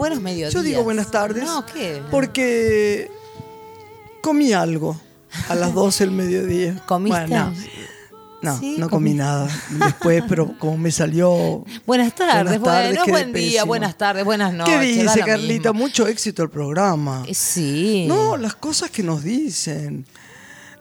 Buenos mediodías. Yo digo buenas tardes. No, ¿qué? Porque comí algo a las 12 del mediodía. ¿Comiste? Bueno, no, Sí, no comí nada. Después, pero como me salió. Buenas tardes, Buenas tardes, bueno, buen día, pésimo. buenas tardes, buenas noches. ¿Qué dice, Carlita? mismo. Mucho éxito el programa. Eh, Sí. No, las cosas que nos dicen.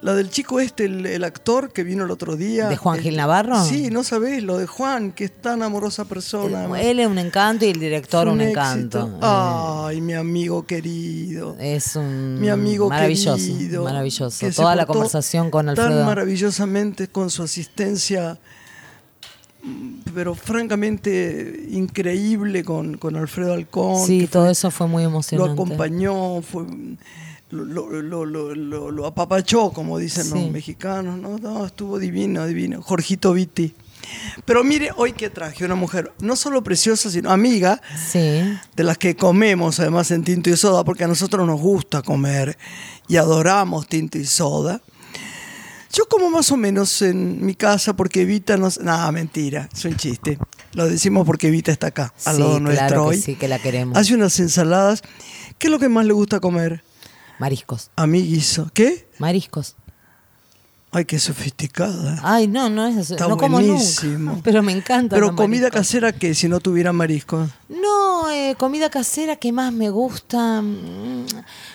La del chico este, el, el actor que vino el otro día. ¿De Juan Eh, Gil Navarro? Sí, no sabés, lo de Juan, que es tan amorosa persona. Él es un encanto y el director un, éxito. encanto. Ay, mi amigo querido. Eh, Es un Mi amigo maravilloso, querido. maravilloso. que Toda la conversación con Tan Alfredo. maravillosamente con su asistencia, pero francamente increíble con, con Alfredo Alcón. Sí, todo eso fue muy lo emocionante. acompañó, fue, lo, lo- lo- lo- apapachó, como dicen Sí. los mexicanos. ¿no? No, estuvo divino, divino. Jorgito Vitti. Pero mire, hoy que traje una mujer, no solo preciosa, sino amiga, Sí. de las que comemos además en tinto y soda, porque a nosotros nos gusta comer y adoramos tinto y soda. Yo como más o menos en mi casa porque Evita nos... Nada, mentira, es un chiste. Lo decimos porque Evita está acá, al Sí, lado claro nuestro que hoy. sí, que la queremos. Hace unas ensaladas. ¿Qué es lo que más le gusta comer? Mariscos. A mi guiso. ¿Qué? Mariscos. Ay, qué sofisticada. Ay, no, no es eso. Está no como buenísimo. nunca. Pero me encanta. Pero comida mariscos. casera, ¿qué? Si no tuviera mariscos. No, eh, comida casera que más me gusta. mm,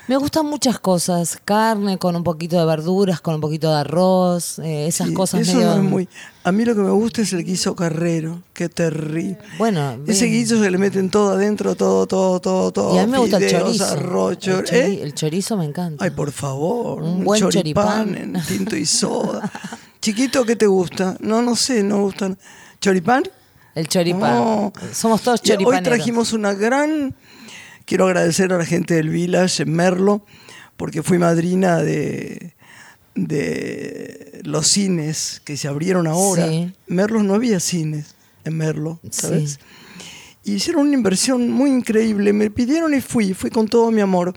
Me gustan muchas cosas. Carne con un poquito de verduras, con un poquito de arroz. eh, esas Sí, cosas eso medio. no es muy... A mí lo que me gusta es el guiso carrero. Qué terrible. Bueno, Ese bien. guiso se le meten todo adentro, todo, todo, todo, todo. Y a mí me gusta el chorizo. arroz, el, chor- chori- ¿eh? el chorizo me encanta. Ay, por favor. Un buen choripán. en tinto y soda. Chiquito, ¿qué te gusta? No, no sé, no gustan. ¿Choripán? el choripán. Oh. Somos todos Y Hoy choripaneros. trajimos una gran. Quiero agradecer a la gente del Village en Merlo, porque fui madrina de, de los cines que se abrieron ahora. Sí. En Merlo no había cines, en Merlo, ¿sabes? Sí. Y hicieron una inversión muy increíble. Me pidieron y fui, fui con todo mi amor.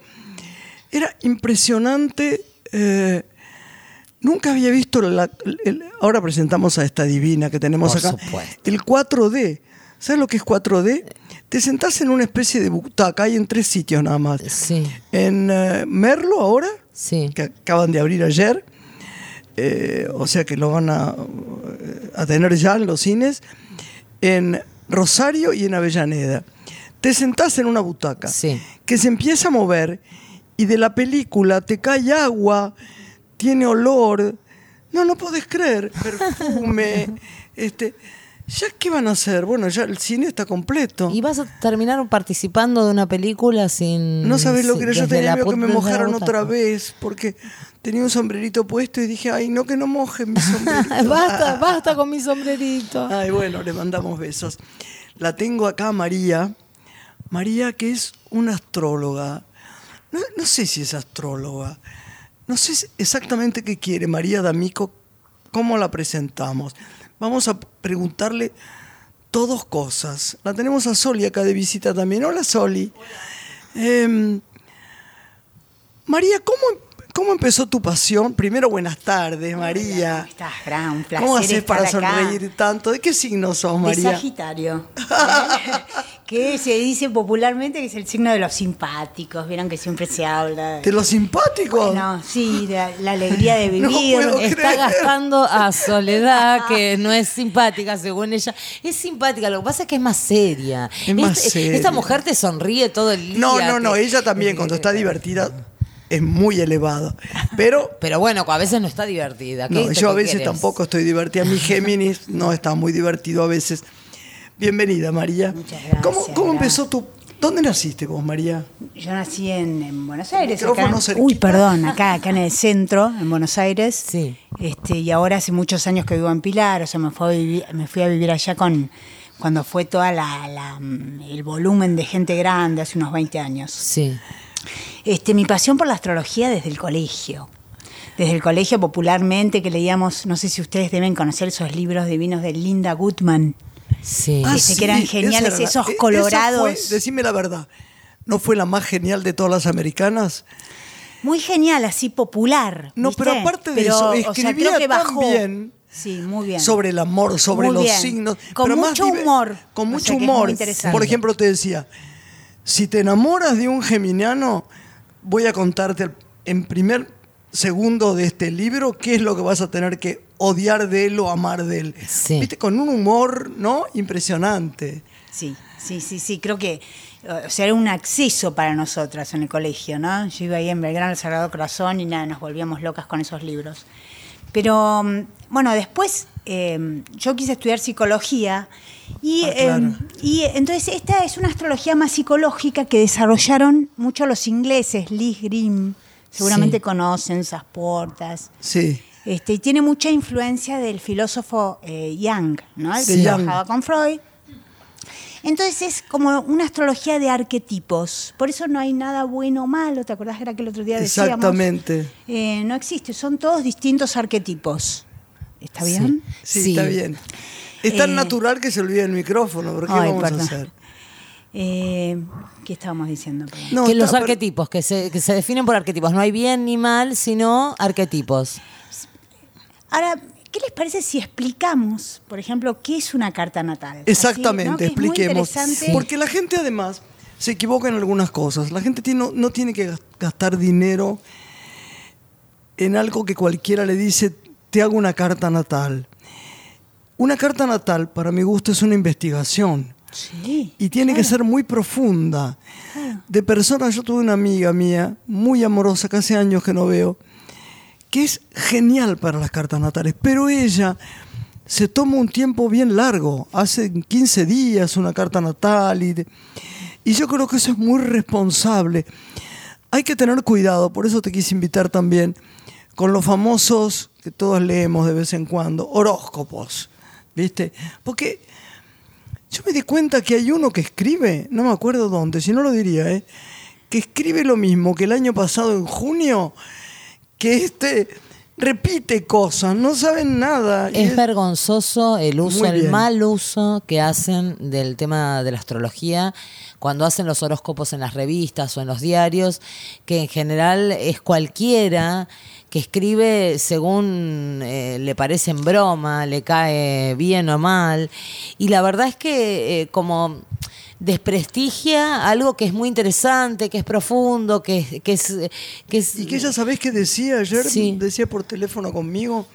Era impresionante. eh, nunca había visto la. el- ahora presentamos a esta divina que tenemos Por acá. supuesto. El 4D. ¿Sabes lo que es 4D? Te sentás en una especie de butaca, hay en tres sitios nada más. Sí, En eh, Merlo ahora, sí. que acaban de abrir ayer, eh, o sea que lo van a, a tener ya en los cines, en Rosario y en Avellaneda. Te sentás en una butaca Sí. que se empieza a mover y de la película te cae agua, tiene olor. No, no podés creer, perfume. este, ¿Ya qué van a hacer? Bueno, ya el cine está completo. Y vas a terminar participando de una película sin. No sabes lo que era. Yo tenía miedo que me butaca. otra vez porque tenía un sombrerito puesto y dije, ay, no, que no mojen mi sombrerito. basta, basta con mi sombrerito. Ay, bueno, le mandamos besos. La tengo acá, María. María, que es una astróloga. No, no sé si es astróloga. No sé exactamente qué quiere María D'Amico, cómo la presentamos. Vamos a preguntarle todos cosas. La tenemos a Soli acá de visita también. Hola, Soli. Em, María, ¿cómo, ¿cómo empezó tu pasión? Primero, buenas tardes, María. ¿Cómo estás, Fran? Un placer ¿Cómo haces para acá. sonreír tanto? ¿De qué signo sos, De María? Sagitario. que se dice popularmente que es el signo de los simpáticos. Vieron que siempre se habla. ¿De los simpáticos? No, sí, de la alegría de vivir. Está creer. gastando a Soledad, que no es simpática según ella. Es simpática, lo que pasa es que es más seria. Es más Este- seria. Esta mujer te sonríe todo el día. No, no, no, ella también cuando está divertida es muy elevada. Pero Pero bueno, a veces no está divertida. ¿Qué- no, yo a veces querés? tampoco estoy divertida. Mi Géminis no está muy divertido a veces. Bienvenida, María. Muchas gracias, ¿Cómo, empezó tu... ¿Dónde naciste vos, María? Yo nací en, en Buenos Aires. Acá uy, perdón, acá, acá en el centro, en Buenos Aires. Sí. Este, y ahora hace muchos años que vivo en Pilar, o sea, me, fue a vivir- me fui a vivir allá con cuando fue toda la, la, mm, el volumen de gente grande, hace unos 20 años. Sí. Este, mi pasión por la astrología desde el colegio. Desde el colegio popularmente que leíamos, no sé si ustedes deben conocer esos libros divinos de Linda Goodman. Sí. Ah, Dice que eran esa geniales era la- esos e- esa colorados. fue- decime la verdad. ¿No fue la más genial de todas las americanas? Muy genial, así popular. No, ¿viste? pero aparte de Pero, eso, o sea, escribía creo que tan bajó. bien Sí, muy bien. sobre el amor, sobre Muy los bien. signos. Con pero mucho humor. Con O mucho sea humor. interesante. Por ejemplo, te decía, si te enamoras de un geminiano, voy a contarte el- en primer segundo de este libro qué es lo que vas a tener que odiar de él o amar de él. Sí. ¿Viste? Con un humor, ¿no? Impresionante. Sí, sí, sí, sí. Creo que o sea, era un acceso para nosotras en el colegio, ¿no? Yo iba ahí en Belgrano al Sagrado Corazón y nada, nos volvíamos locas con esos libros. Pero mm, bueno, después eh, yo quise estudiar psicología y, Ah, claro. eh, y entonces esta es una astrología más psicológica que desarrollaron mucho los ingleses, Lee Grimm, seguramente Sí. conocen esas puertas. Sí. Este, y tiene mucha influencia del filósofo eh, Young, ¿no? El que Sí. Trabajaba con Freud. Entonces es como una astrología de arquetipos. Por eso no hay nada bueno o malo. ¿Te acordás que era que el otro día decíamos? Exactamente. Eh, no existe, son todos distintos arquetipos. ¿Está bien? Sí, Sí. está bien. Es tan Eh, natural que se olvida el micrófono, pero ¿qué Ay, vamos perdón. a hacer? Eh, ¿Qué estábamos diciendo? No, que está- los pero- arquetipos, que se, que se definen por arquetipos. No hay bien ni mal, sino arquetipos. Ahora, ¿qué les parece si explicamos, por ejemplo, qué es una carta natal? Exactamente, expliquemos. Porque la gente además se equivoca en algunas cosas. La gente tiene- no, no tiene que gas- gastar dinero en algo que cualquiera le dice, te hago una carta natal. Una carta natal, para mi gusto, es una investigación. Sí. Y tiene que ser muy profunda. De personas, yo tuve una amiga mía, muy amorosa, que hace años que no veo, que es genial para las cartas natales, pero ella se toma un tiempo bien largo, hace 15 días una carta natal, y, yo creo que eso es muy responsable. Hay que tener cuidado, por eso te quise invitar también, con los famosos que todos leemos de vez en cuando, horóscopos, ¿viste? Porque yo me di cuenta que hay uno que escribe, no me acuerdo dónde, si no lo diría, ¿eh? que escribe lo mismo que el año pasado en junio, que este repite cosas, no saben nada. Es vergonzoso el uso, el mal uso que hacen del tema de la astrología cuando hacen los horóscopos en las revistas o en los diarios, que en general es cualquiera que escribe según eh, le parece en broma, le cae bien o mal. Y la verdad es que eh, como desprestigia algo que es muy interesante, que es profundo, que, es- que es... Que es Y que ella, ¿sabés qué decía ayer? Sí. Decía por teléfono conmigo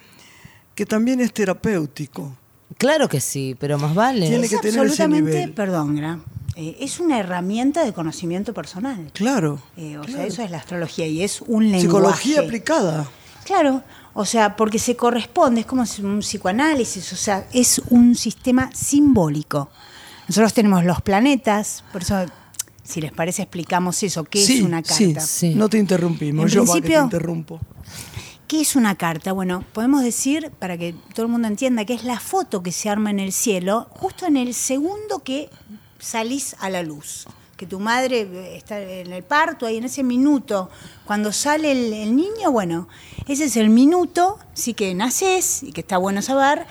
que también es terapéutico. Claro que sí, pero más vale. Tiene es que tener ese absolutamente, nivel. perdón, Gra, eh, es una herramienta de conocimiento personal. Claro. Eh, o sea, eso es la astrología y es un lenguaje. Psicología aplicada. Claro, o sea, porque se corresponde, es como un psicoanálisis, o sea, es un sistema simbólico. Nosotros tenemos los planetas, por eso, si les parece, explicamos eso, qué sí, es una carta. sí, Sí. no te interrumpimos, En yo va que te principio- interrumpo. ¿Qué es una carta? Bueno, podemos decir, para que todo el mundo entienda, que es la foto que se arma en el cielo justo en el segundo que salís a la luz. Que tu madre eh, está en el parto, ahí en ese minuto, cuando sale el, el niño, bueno, ese es el minuto, sí que naces y que está bueno saber.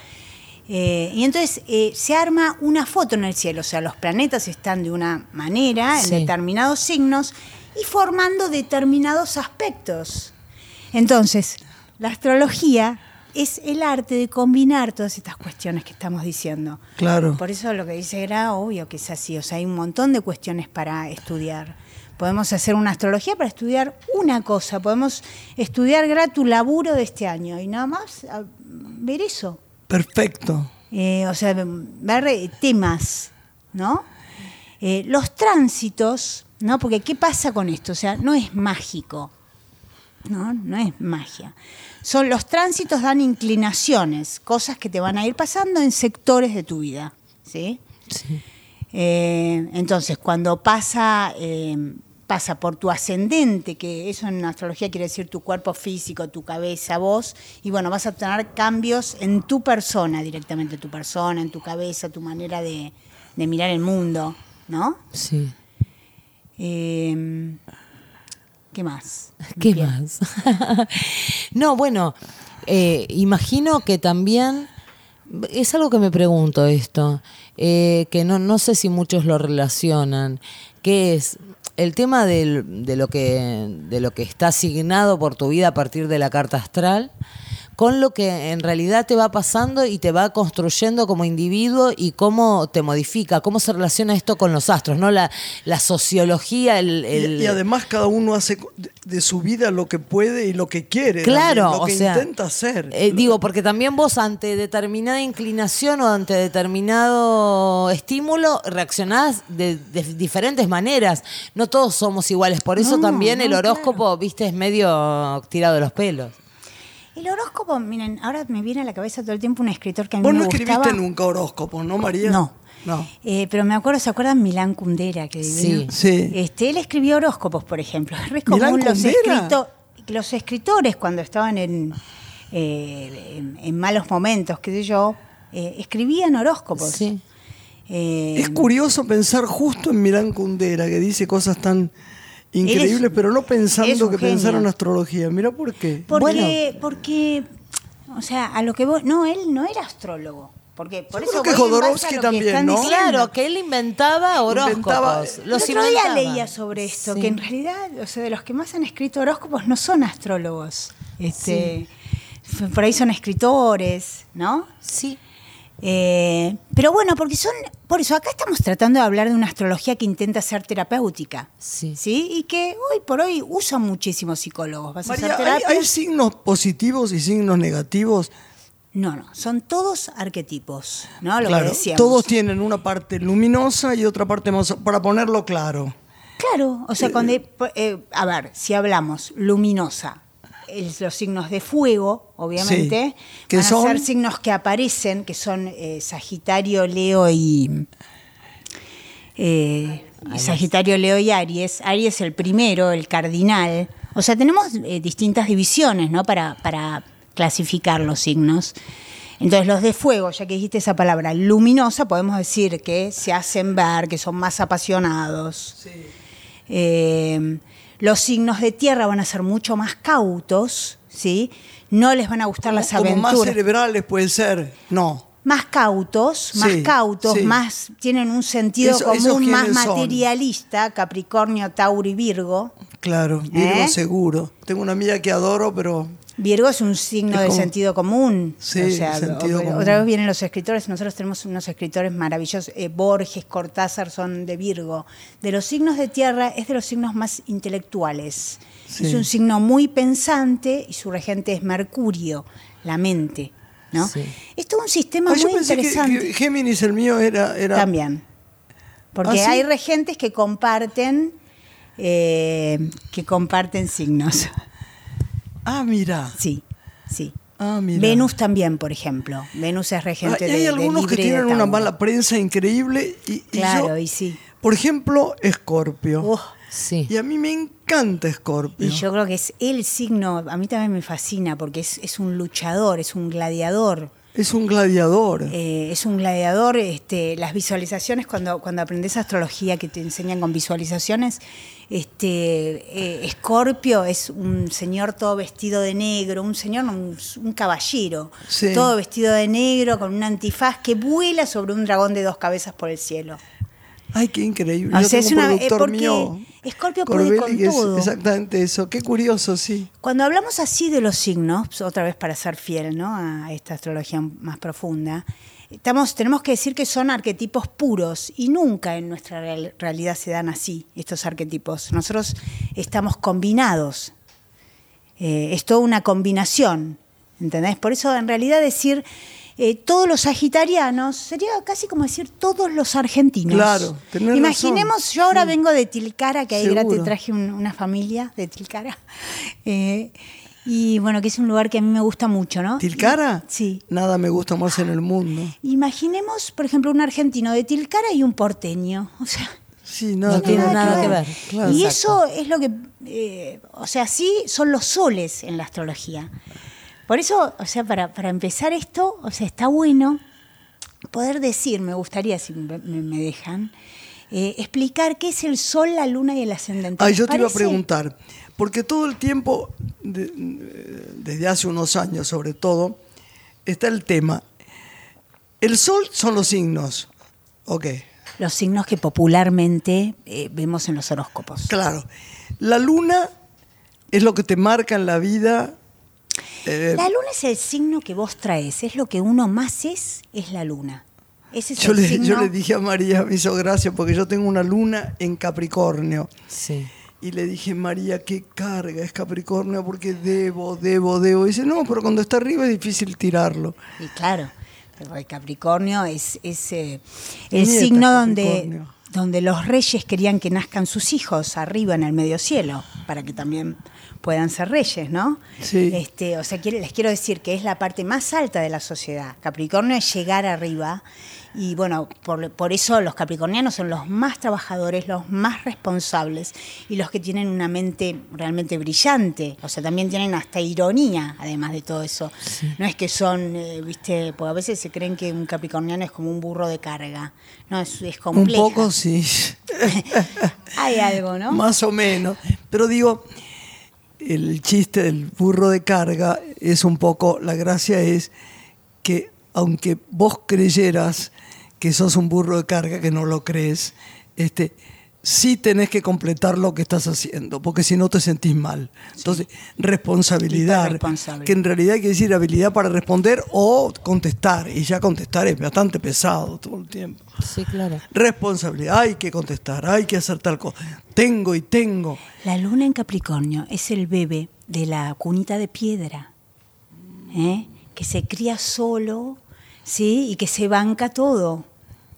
Eh, y entonces eh, se arma una foto en el cielo, o sea, los planetas están de una manera, en Sí. determinados signos, y formando determinados aspectos. Entonces, la astrología es el arte de combinar todas estas cuestiones que estamos diciendo. Claro. Por eso lo que dice Gra, obvio que es así. O sea, hay un montón de cuestiones para estudiar. Podemos hacer una astrología para estudiar una cosa. Podemos estudiar, Gra, tu laburo de este año y nada más ver eso. Perfecto. Eh, o sea, ver temas, ¿no? Eh, los tránsitos, ¿no? Porque ¿qué pasa con esto? O sea, no es mágico, ¿no? No es magia. Son los tránsitos dan inclinaciones, cosas que te van a ir pasando en sectores de tu vida, ¿sí? Sí. Eh, entonces, cuando pasa, pasa por tu ascendente, que eso en astrología quiere decir tu cuerpo físico, tu cabeza, vos, y bueno, vas a tener cambios en tu persona, directamente tu persona, en tu cabeza, tu manera de, de mirar el mundo, ¿no? Sí. Eh, ¿Qué más? ¿Qué Bien. más? no, bueno, eh, imagino que también, es algo que me pregunto esto, eh, que no, no sé si muchos lo relacionan, que es, el tema de, lo que, de lo que está asignado por tu vida a partir de la carta astral con lo que en realidad te va pasando y te va construyendo como individuo y cómo te modifica, cómo se relaciona esto con los astros, ¿no? La, la sociología, el, Y- el- Y, además cada uno hace de- su vida lo que puede y lo que quiere. Claro, también, lo o que sea, intenta hacer. eh, digo, porque también vos ante determinada inclinación o ante determinado estímulo reaccionás de, de diferentes maneras. No todos somos iguales. Por eso No, también no, el horóscopo, viste, es medio tirado de los pelos. El horóscopo, miren, ahora me viene a la cabeza todo el tiempo un escritor que a mí Vos me no gustaba. escribiste nunca horóscopo, ¿no, María? No. No. Eh, pero me acuerdo, ¿se acuerdan Milán Kundera? Que divino? Sí. Este, él escribió horóscopos, por ejemplo. Es re ¿Milán común los, escrito- los escritores cuando estaban en, eh, en, en malos momentos, qué sé yo, eh, escribían horóscopos. Sí. Es curioso pensar justo en Milán Kundera, que dice cosas tan increíbles, es- pero no pensando que pensar en genio. astrología. Mira por qué. porque, porque, o sea, a lo que vos, no, él no era astrólogo. Porque por Yo eso creo que Jodorowsky que también, ¿no? diciendo. Claro, que él inventaba horóscopos. Inventaba- los el otro día leía sobre esto, Sí. que en realidad, o sea, de los que más han escrito horóscopos no son astrólogos. Este, f- Por ahí son escritores, ¿no? Sí. Eh, pero bueno, porque son, por eso acá estamos tratando de hablar de una astrología que intenta ser terapéutica. Sí. Y que hoy por hoy usan muchísimos psicólogos. ¿Vas a María, hacer ¿hay, signos positivos y signos negativos? No, no, son todos arquetipos, ¿no? Lo claro, que decíamos. todos tienen una parte luminosa y otra parte más, para ponerlo claro. Claro, o sea, cuando, eh, a ver, si hablamos luminosa, los signos de fuego, obviamente, Sí, que van a ser signos que aparecen, que son eh, Sagitario, Leo y eh, Sagitario, Leo y Aries. Aries el primero, el cardinal. O sea, tenemos eh, distintas divisiones, ¿no? Para, para clasificar los signos. Entonces, los de fuego, ya que dijiste esa palabra, luminosa, podemos decir que se hacen ver, que son más apasionados. Eh, los signos de tierra van a ser mucho más cautos, ¿sí? No les van a gustar las Como más aventuras. cerebrales puede ser. No. Más cautos, más Sí, cautos, sí. más tienen un sentido Eso- ¿esos común más son? materialista, Capricornio, Tauro y Virgo. Claro, Virgo ¿Eh? seguro. Tengo una amiga que adoro, pero Virgo es un signo Es de sentido común. Sí, o sea, sentido o- común. otra vez vienen los escritores, nosotros tenemos unos escritores maravillosos, eh, Borges, Cortázar son de Virgo. De los signos de tierra es de los signos más intelectuales. Sí. Es un signo muy pensante y su regente es Mercurio, la mente. ¿no? Sí. Es todo un sistema Ah, yo muy pensé interesante. que, Géminis el mío era, era También. Porque ¿Ah, hay regentes que comparten, eh, que comparten signos. Ah, mira. Sí, sí. Ah, mira. Venus también, por ejemplo. Venus es regente Ah, y de hay de algunos que tienen una mala prensa increíble y, y Claro, yo, y sí. por ejemplo, Escorpio. Uf, Sí. Y a mí me encanta Escorpio. y yo creo que es el signo, a mí también me fascina porque es, es un luchador, es un gladiador. Es un gladiador. Eh, es un gladiador, este, las visualizaciones, cuando, cuando aprendes astrología que te enseñan con visualizaciones, este, eh, Escorpio es un señor todo vestido de negro, un señor, un, un caballero, Sí. todo vestido de negro, con un antifaz que vuela sobre un dragón de dos cabezas por el cielo. Ay, qué increíble. O sea, es un una- eh, productor porque mío, Escorpio puede con es todo. exactamente eso. Qué curioso, sí. Cuando hablamos así de los signos, otra vez para ser fiel ¿no? a esta astrología más profunda, estamos, tenemos que decir que son arquetipos puros y nunca en nuestra real- realidad se dan así estos arquetipos. Nosotros estamos combinados. Eh, es toda una combinación, ¿entendés? Por eso en realidad decir eh, todos los sagitarianos sería casi como decir todos los argentinos. Claro, tenés Imaginemos, razón. yo ahora Sí. vengo de Tilcara, que ahí te traje un- una familia de Tilcara. Eh, y bueno, que es un lugar que a mí me gusta mucho, ¿no? ¿Tilcara? Sí. Nada me gusta más en el mundo. Imaginemos, por ejemplo, un argentino de Tilcara y un porteño. O sea, Sí, nada, No tiene nada que ver. Claro. y Exacto. eso es lo que, eh, o sea, sí son los soles en la astrología. Por eso, o sea, para, para empezar esto, o sea, está bueno poder decir, me gustaría, si me, dejan, eh, explicar qué es el sol, la luna y el ascendente. ¿Les yo te iba a preguntar, porque todo el tiempo, de- desde hace unos años sobre todo, está el tema. El sol son los signos, ok, los signos que popularmente eh, vemos en los horóscopos. Claro. La luna es lo que te marca en la vida. Eh, La luna es el signo que vos traes, es lo que uno más es, es la luna. Ese es yo, el le, signo. yo le dije a María, me hizo gracia, porque yo tengo una luna en Capricornio. Sí. Y le dije, María, qué carga es Capricornio, porque debo, debo, debo. Y dice, no, pero cuando está arriba es difícil tirarlo. Y claro, pero el Capricornio es, es, eh, el signo donde, donde los reyes querían que nazcan sus hijos arriba en el medio cielo, para que también puedan ser reyes, ¿no? Sí. Este, o sea, quiere- les quiero decir que es la parte más alta de la sociedad. Capricornio es llegar arriba. Y bueno, por, por eso los capricornianos son los más trabajadores, los más responsables y los que tienen una mente realmente brillante. O sea, también tienen hasta ironía, además de todo eso. No es que son, eh, viste, porque a veces se creen que un capricorniano es como un burro de carga. No, es, es Un poco sí, Hay algo, ¿no? más o menos. Pero digo, el chiste del burro de carga es un poco, la gracia es que aunque vos creyeras que sos un burro de carga, que no lo crees, este, sí tenés que completar lo que estás haciendo, porque si no te sentís mal. Entonces, responsabilidad, que en realidad quiere decir habilidad para responder o contestar, y ya contestar es bastante pesado todo el tiempo. Sí, claro. Responsabilidad, hay que contestar, hay que hacer tal cosa. Tengo y tengo. La luna en Capricornio es el bebé de la cunita de piedra, ¿eh? que se cría solo, ¿sí? Y que se banca todo,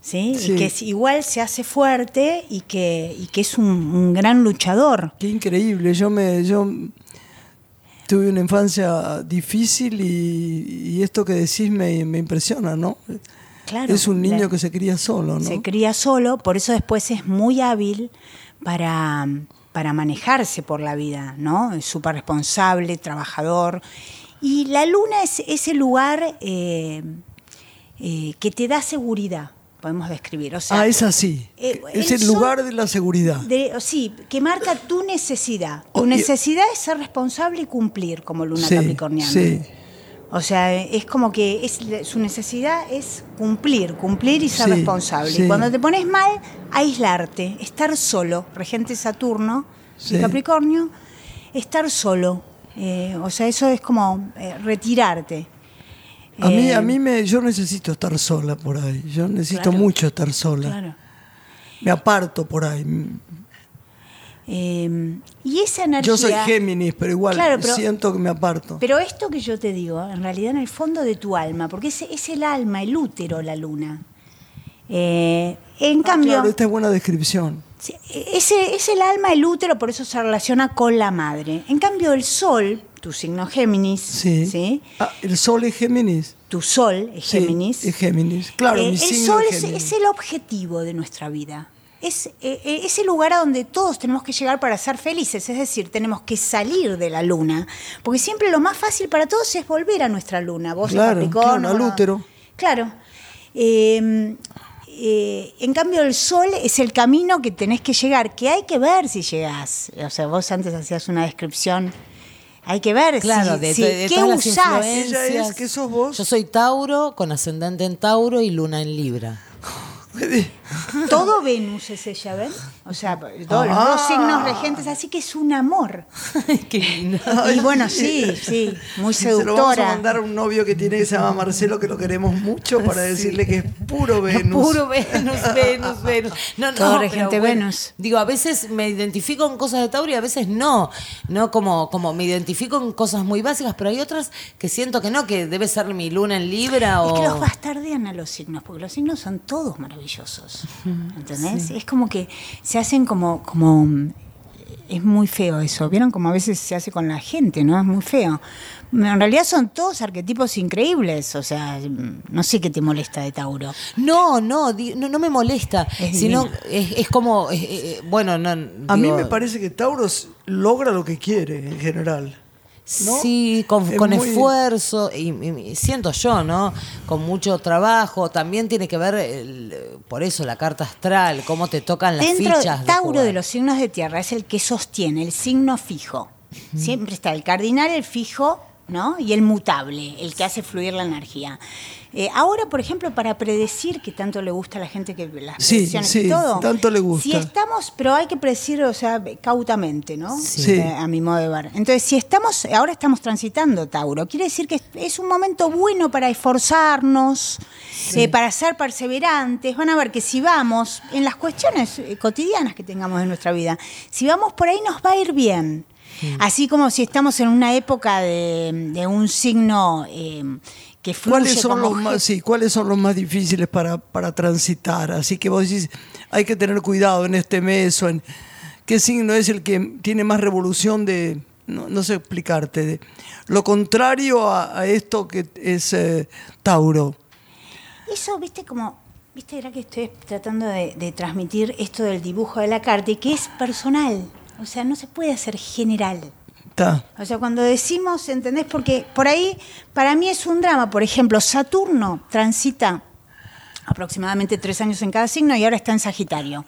¿sí? Sí. Y que es- igual se hace fuerte y que, y que es un, un gran luchador. Qué increíble. Yo me, yo tuve una infancia difícil y, y esto que decís me, me impresiona, ¿no? Claro, es un niño la- que se cría solo, ¿no? Se cría solo, por eso después es muy hábil para, para manejarse por la vida, ¿no? Es súper responsable, trabajador. Y la luna es ese lugar eh, eh, que te da seguridad, podemos describir. O sea, ah, es así. eh, es el lugar de la seguridad. de- sí, que marca tu necesidad. Tu Oh, necesidad es ser responsable y cumplir como luna Sí, capricorniana. sí. O sea, es como que es, su necesidad es cumplir, cumplir y ser Sí, responsable. sí. Y cuando te pones mal, aislarte, estar solo. Regente Saturno, Sí. y Capricornio, estar solo. Eh, o sea, eso es como eh, retirarte. A mí, Eh, a mí me, yo necesito estar sola por ahí. Yo necesito Claro. mucho estar sola. Claro. Me aparto por ahí. Eh, y esa energía. Yo soy Géminis, pero igual Claro, pero- siento que me aparto. Pero esto que yo te digo, en realidad en el fondo de tu alma, porque es, es el alma, el útero, la luna. Eh, en Ah, cambio, claro, esta es buena descripción. sí, ese, es el alma, el útero, por eso se relaciona con la madre. En cambio, el sol, tu signo Géminis, Sí. ¿sí? Ah, el sol es Géminis. tu sol es Sí, Géminis. es Géminis. Claro, Eh, mi el signo sol es el objetivo de nuestra vida. Es eh, eh, ese lugar a donde todos tenemos que llegar para ser felices, es decir, tenemos que salir de la luna, porque siempre lo más fácil para todos es volver a nuestra luna. Vos Claro, Capricornio, claro, al útero. Claro. Eh, eh, en cambio, el sol es el camino que tenés que llegar, que hay que ver si llegás. O sea, vos antes hacías una descripción. Hay que ver Claro, si, de, si- de- de qué todas las usás. influencias. Ella es, ¿qué sos vos? Yo soy Tauro, con ascendente en Tauro y luna en Libra. Todo Venus es ella, ¿ven? O sea, todos los Ah. dos signos regentes, así que es un amor. Qué lindo. Y bueno, sí, sí, muy Se lo vamos a seductora. mandar a un novio que tiene que se llama Marcelo, que lo queremos mucho, para decirle que es puro Venus. Puro Venus, Venus, Venus. No, no, Todo regente Venus. Digo, a veces me identifico en cosas de Tauro y a veces no. No como, como me identifico en cosas muy básicas, pero hay otras que siento que no, que debe ser mi luna en Libra Es o. que los bastardean a los signos, porque los signos son todos maravillosos. ¿Entendés? Es como que se hacen como, como. Es muy feo eso. ¿Vieron como a veces se hace con la gente, no? Es muy feo. En realidad son todos arquetipos increíbles. O sea, no sé qué te molesta de Tauro. No, no, di- no, no me molesta. Es sino es, es como. eh, eh, bueno, no. A mí me parece que Tauros logra lo que quiere en general. ¿No? Sí, con, Es con muy- esfuerzo, y, siento yo, ¿no? Con mucho trabajo. También tiene que ver, el- por eso, la carta astral, cómo te tocan las Dentro fichas. de de Tauro jugar. de los signos de tierra es el que sostiene el signo fijo. Siempre está el cardinal, el fijo ¿no? Y el mutable, el que hace fluir la energía. Eh, ahora, por ejemplo, para predecir, que tanto le gusta a la gente que las Sí, sí, y todo. tanto le gusta. Si estamos, pero hay que predecir, o sea, cautamente, ¿no? Sí. Eh, a mi modo de ver. Entonces, si estamos, ahora estamos transitando Tauro, quiere decir que es- un momento bueno para esforzarnos, eh, para ser perseverantes. Van a ver que si vamos en las cuestiones cotidianas que tengamos en nuestra vida, si vamos por ahí nos va a ir bien. Así como si estamos en una época de, de un signo eh, que fluye ¿Cuáles son, como los más, sí, ¿Cuáles son los más difíciles para, para transitar? Así que vos decís, hay que tener cuidado en este mes o en... ¿Qué signo es el que tiene más revolución de, no, no sé explicarte, de lo contrario a, a esto que es eh, Tauro? Eso, viste, como, viste, era que estoy tratando de, de transmitir esto del dibujo de la carta y que es personal. O sea, no se puede hacer general. Está. O sea, cuando decimos, ¿entendés? Porque por ahí, para mí es un drama. Por ejemplo, Saturno transita aproximadamente tres años en cada signo y ahora está en Sagitario.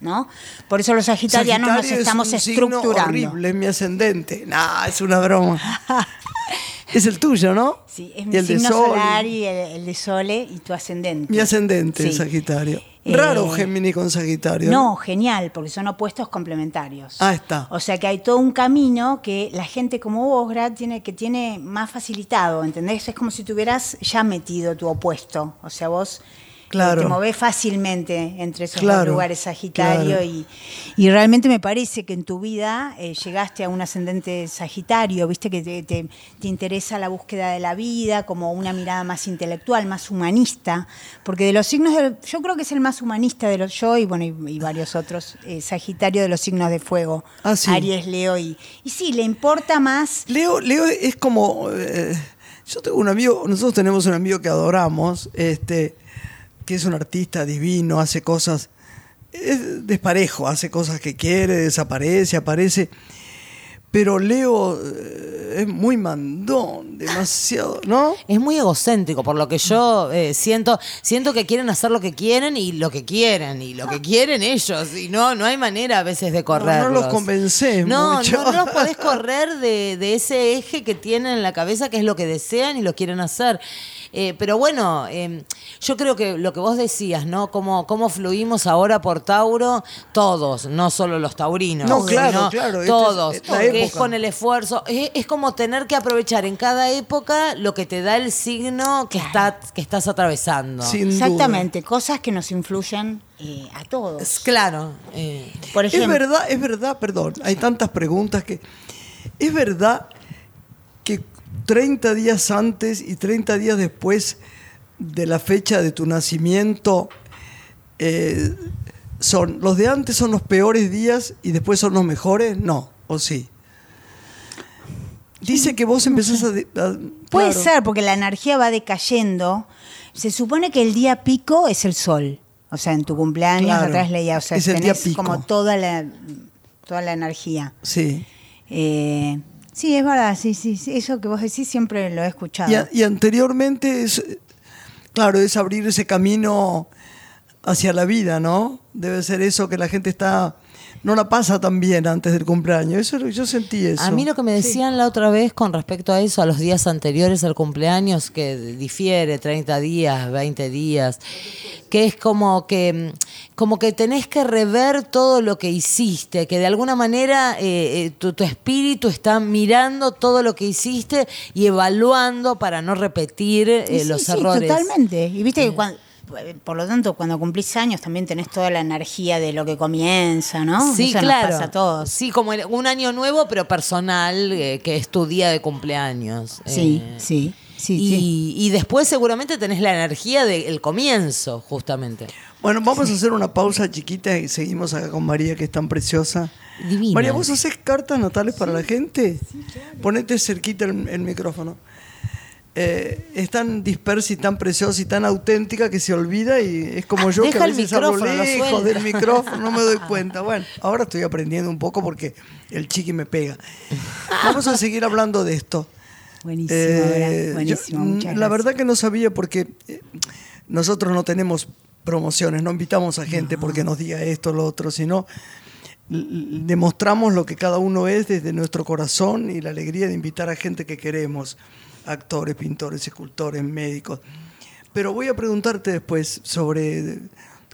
¿No? Por eso los sagitarianos nos Sagitario es estamos un signo estructurando. horrible, es mi ascendente. Nah, es una broma. es el tuyo, ¿no? Sí, es Y mi el de signo Sol. solar y el, el de Sole y tu ascendente. Mi ascendente, Sí. Sagitario. Eh, Raro Géminis con Sagitario. No, genial, porque son opuestos complementarios. Ah, está. O sea que hay todo un camino que la gente como vos, Gra, tiene, que tiene más facilitado, ¿entendés? Es como si tuvieras ya metido tu opuesto. O sea, vos eh, Claro. te movés fácilmente entre esos Claro, dos lugares, Sagitario, claro. y, y realmente me parece que en tu vida eh, llegaste a un ascendente Sagitario, viste que te, te- te interesa la búsqueda de la vida, como una mirada más intelectual, más humanista, porque de los signos, del- yo creo que es el más humanista de los yo y bueno, y, y varios otros, eh, Sagitario de los signos de fuego, Ah, sí. Aries, Leo, y, y sí, le importa más, Leo, Leo es como. eh, yo tengo un amigo, nosotros tenemos un amigo que adoramos, este, que es un artista divino, hace cosas. Es desparejo, hace cosas que quiere, desaparece, aparece. Pero Leo eh, es muy mandón, demasiado, ¿no? Es muy egocéntrico, por lo que yo eh, siento, siento que quieren hacer lo que quieren y lo que quieren, y lo que quieren ellos, y no, no hay manera a veces de los convencés no, mucho. No, no los podés correr de, de ese eje que tienen en la cabeza, que es lo que desean y lo quieren hacer. Eh, pero bueno, eh, yo creo que lo que vos decías, ¿no? Cómo, cómo fluimos ahora por Tauro, todos, no solo los taurinos. No, claro, sino claro, es Todos. que es época. con el esfuerzo. Es, es como tener que aprovechar en cada época lo que te da el signo que, está, que estás atravesando. Sin duda. exactamente, cosas que nos influyen eh, a Es todos. claro. eh, Por Es ejemplo, verdad, es verdad, perdón, hay tantas preguntas que... ¿Es verdad 30 días antes y 30 días después de la fecha de tu nacimiento eh, son los de antes son los peores días y después son los mejores? No, ¿o sí? Dice que vos empezás a... a- Puede claro. ser, porque la energía va decayendo. Se supone que el día pico es el sol. O sea, en tu cumpleaños, Claro, atrás leía, o sea, es tenés como toda la, toda la energía. Sí. Eh, sí, es verdad, sí, sí, sí, eso que vos decís siempre lo he escuchado. Y, y anteriormente es, claro, es abrir ese camino hacia la vida, ¿no? Debe ser eso que la gente está, no la pasa tan bien antes del cumpleaños. Eso, es lo que yo sentí eso. A mí lo que me decían la otra vez con respecto a eso, a los días anteriores al cumpleaños, que difiere 30 días, 20 días, que es como que, mm, como que tenés que rever todo lo que hiciste, que de alguna manera eh, eh, tu, tu espíritu está mirando todo lo que hiciste y evaluando para no repetir eh, sí, los sí, errores. totalmente. Y viste que cuando, por lo tanto, cuando cumplís años también tenés toda la energía de lo que comienza, ¿no? Sí, Eso nos claro. pasa a todos. Sí, como el- un año nuevo, pero personal, eh, que es tu día de cumpleaños. Sí, Eh, sí, sí, y, sí. y después seguramente tenés la energía del comienzo, justamente. Bueno, vamos a hacer una pausa chiquita y seguimos acá con María, que es tan preciosa. Divina. María, ¿vos haces cartas natales para la gente? Ponete cerquita el, el micrófono. Eh, es tan dispersa y tan preciosa y tan auténtica que se olvida y es como yo que a veces hablo lejos del micrófono, no me doy cuenta. Bueno, ahora estoy aprendiendo un poco porque el chiqui me pega. Vamos a seguir hablando de esto. Buenísimo, Eh, buenísimo. yo, muchas la verdad que no sabía porque eh, nosotros no tenemos promociones, no invitamos a gente porque nos diga esto o lo otro, sino demostramos lo que cada uno es desde nuestro corazón y la alegría de invitar a gente que queremos, actores, pintores, escultores, médicos. Pero voy a preguntarte después sobre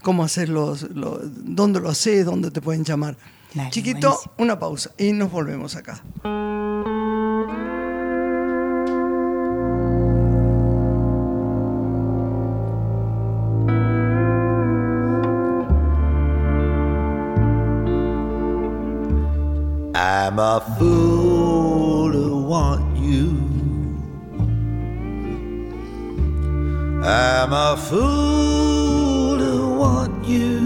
cómo hacerlo, lo- dónde lo haces, dónde te pueden llamar. Dale, Chiquito, buenísimo. una pausa y nos volvemos acá. I'm a fool I'm a fool to want you.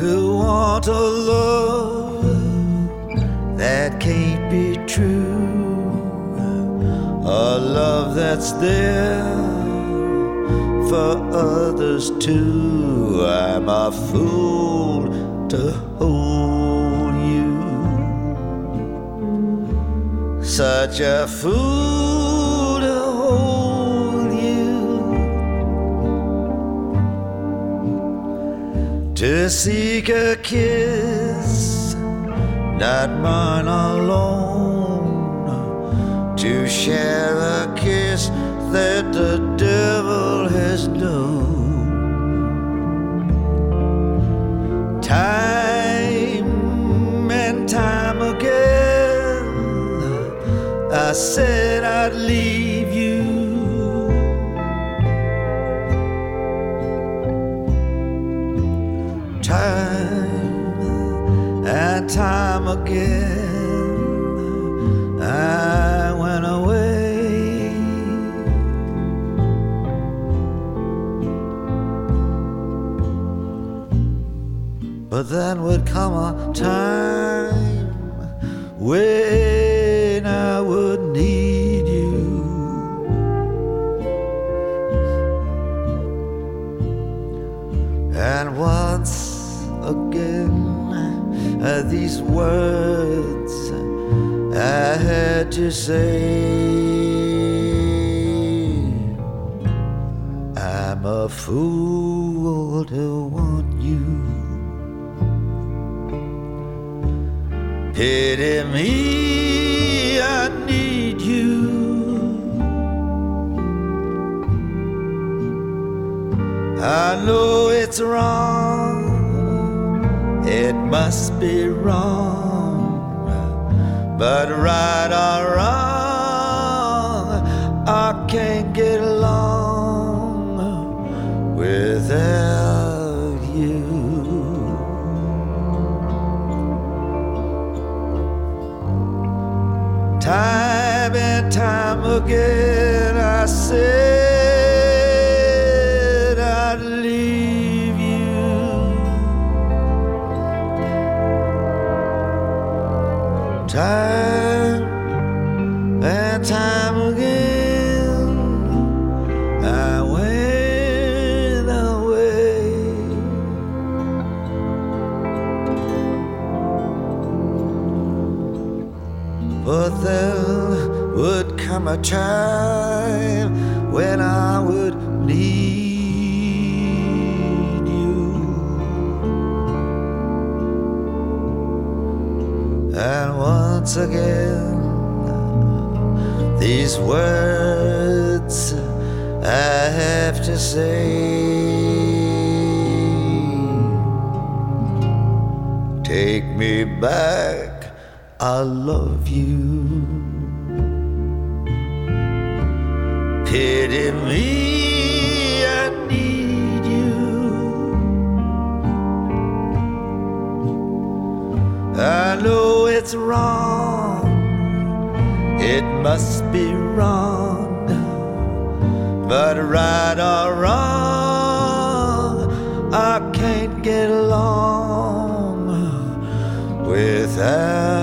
To want a love that can't be true. A love that's there for others too. I'm a fool to Such a fool to hold you. To seek a kiss, not mine alone. To share a kiss that the devil has known. Time said I'd leave you. Time and time again, I went away. But then would come a time when And once again, uh, these words I had to say. I'm a fool to want you. Pity me, I know it's wrong, it must be wrong, but right or wrong, I can't get along without you. Time and time again, I said a time when I would need you. And once again, these words I have to say. Take me back, I love you. Pity me, I need you. I know it's wrong, it must be wrong, but right or wrong, I can't get along without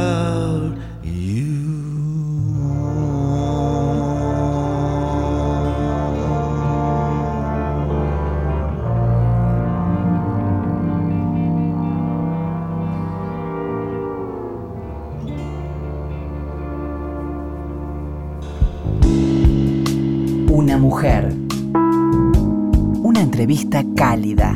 entrevista cálida,